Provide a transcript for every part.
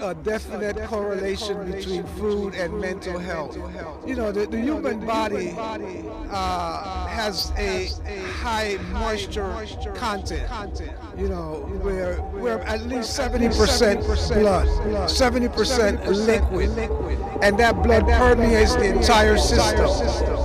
a definite correlation between food and mental health. You know, the, the human body uh, has a high moisture content. You know, where we're at least 70% blood, 70% liquid, and that blood permeates the entire system.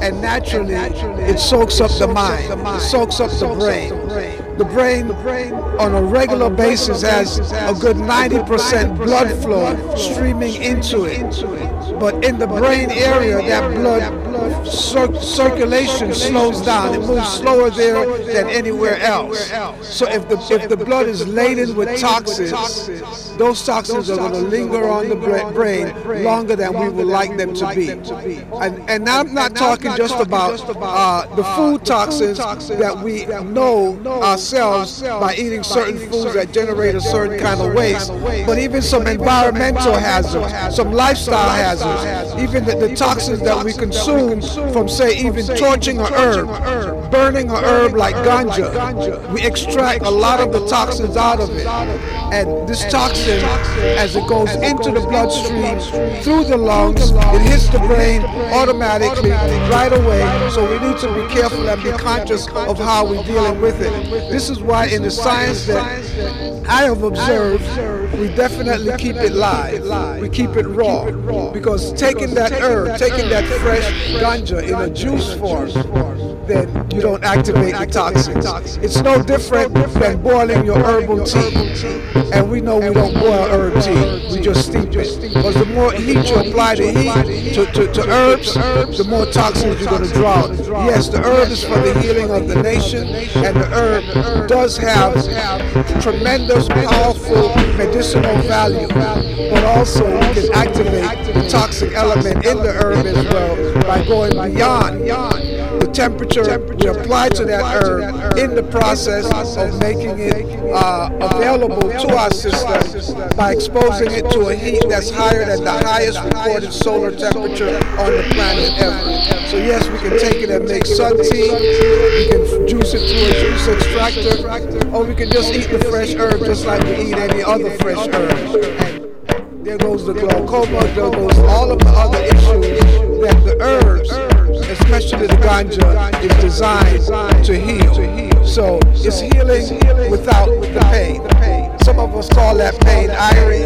And naturally, it soaks up the mind, it soaks up the brain. The brain, on a regular basis, has a good 90% blood flow streaming into it. But in the brain area, that blood cir- circulation slows down. It moves slower there than anywhere else. So if the if the blood is laden with toxins, those toxins are going to linger on the brain longer than we would like them to be. And and I'm not talking just about uh, the food toxins that we know ourselves by eating certain foods that generate a certain kind of waste, but even some environmental hazards, some lifestyle hazards, even the, the toxins that we consume from, say, even torching a herb, burning a herb like ganja. We extract a lot of the toxins out of it. And this toxin, as it goes into the bloodstream, through the lungs, it hits the brain automatically, right away. So we need to be careful and be conscious of how we're dealing with it. This is why in the science that I have observed, we definitely keep it live. We keep it raw. Because taking that herb, taking that fresh ganja in a juice form, then you don't activate the toxins. It's no different than boiling your herbal tea. And we know we don't boil herb tea, we just steep it. Because the more heat you apply the heat to, to, to herbs, the more toxins you're going to draw. Yes, the herb is for the healing of the nation, and the herb does have tremendous, powerful medicinal value. But also, you can activate the toxic element in the herb as well by going beyond the temperature we apply to that herb in the process of making it uh, available to our system by exposing it to a heat that's higher than the highest recorded solar temperature on the planet ever. So yes, we can take it and make sun tea, we can juice it through a juice extractor, or we can just eat the fresh herb just like we eat any other fresh herb. There goes the glaucoma, there goes all of the other issues that the herbs, especially the ganja, is designed to heal. So it's healing without the pain. Some of us call that pain irony.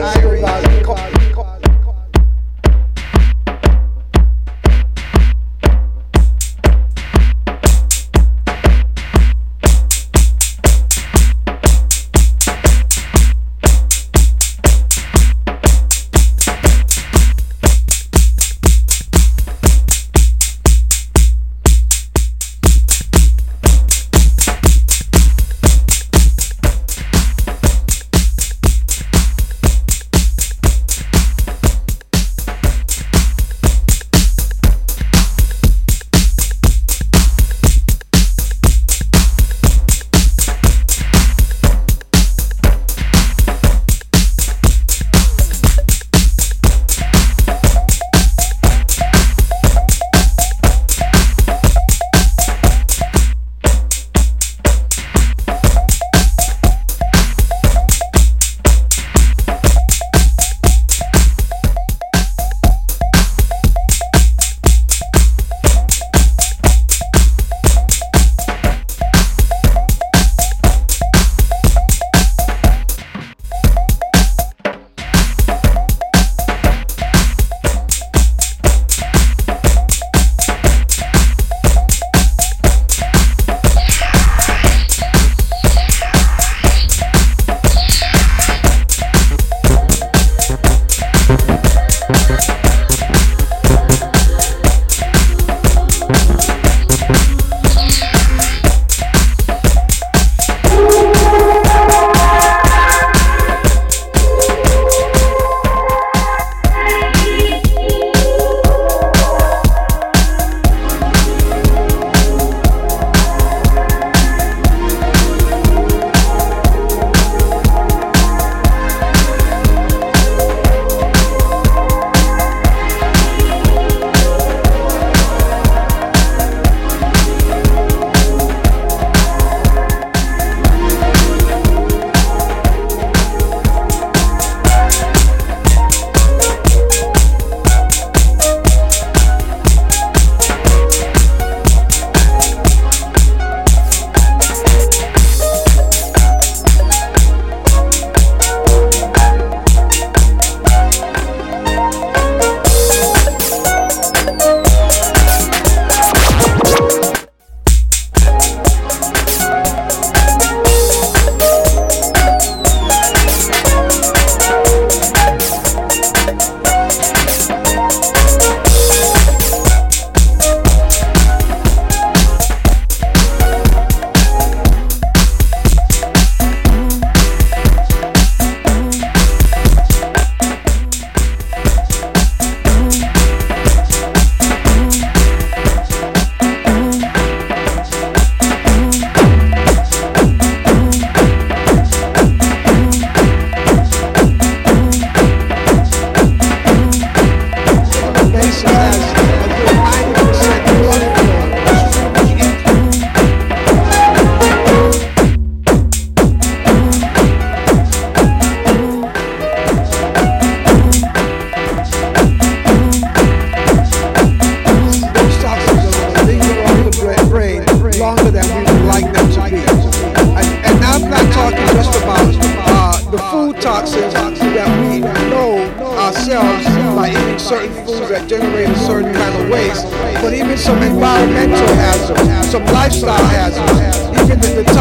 That generate a certain kind of waste, but even some environmental hazards, some lifestyle hazards, even the,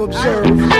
observe.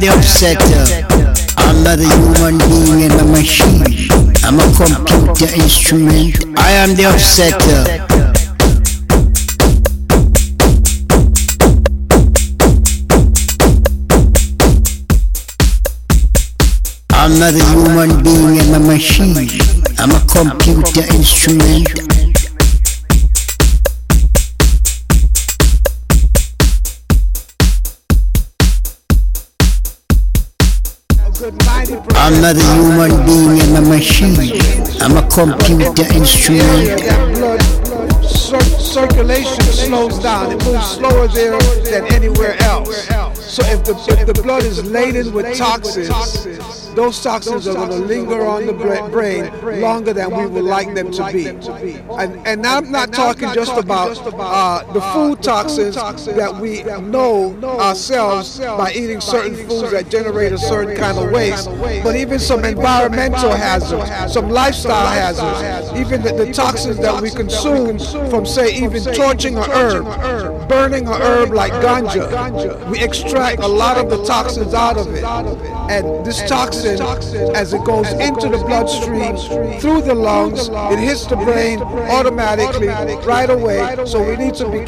the upsetter. Uh, I'm not a human being, I'm a machine. I'm a computer instrument. I am the upsetter. Uh. I'm not a human being, I'm a machine. I'm a computer instrument. I'm not a human being, I'm a machine. I'm a computer instrument. Blood circulation slows down. It moves slower there than anywhere else. So if the, if the blood is laden with toxins, those toxins are going to linger on the bra- brain longer than we would like them to be. And, and I'm not talking just about uh, the food toxins that we know ourselves by eating certain foods that generate a certain kind of waste, but even some environmental hazards, some lifestyle hazards, even the, the toxins that we consume from, say, even torching a herb, burning a herb like ganja. We extract a lot of the toxins out of it. And this toxin, as it goes into the bloodstream, through the lungs, it hits the brain automatically right away. So we need to be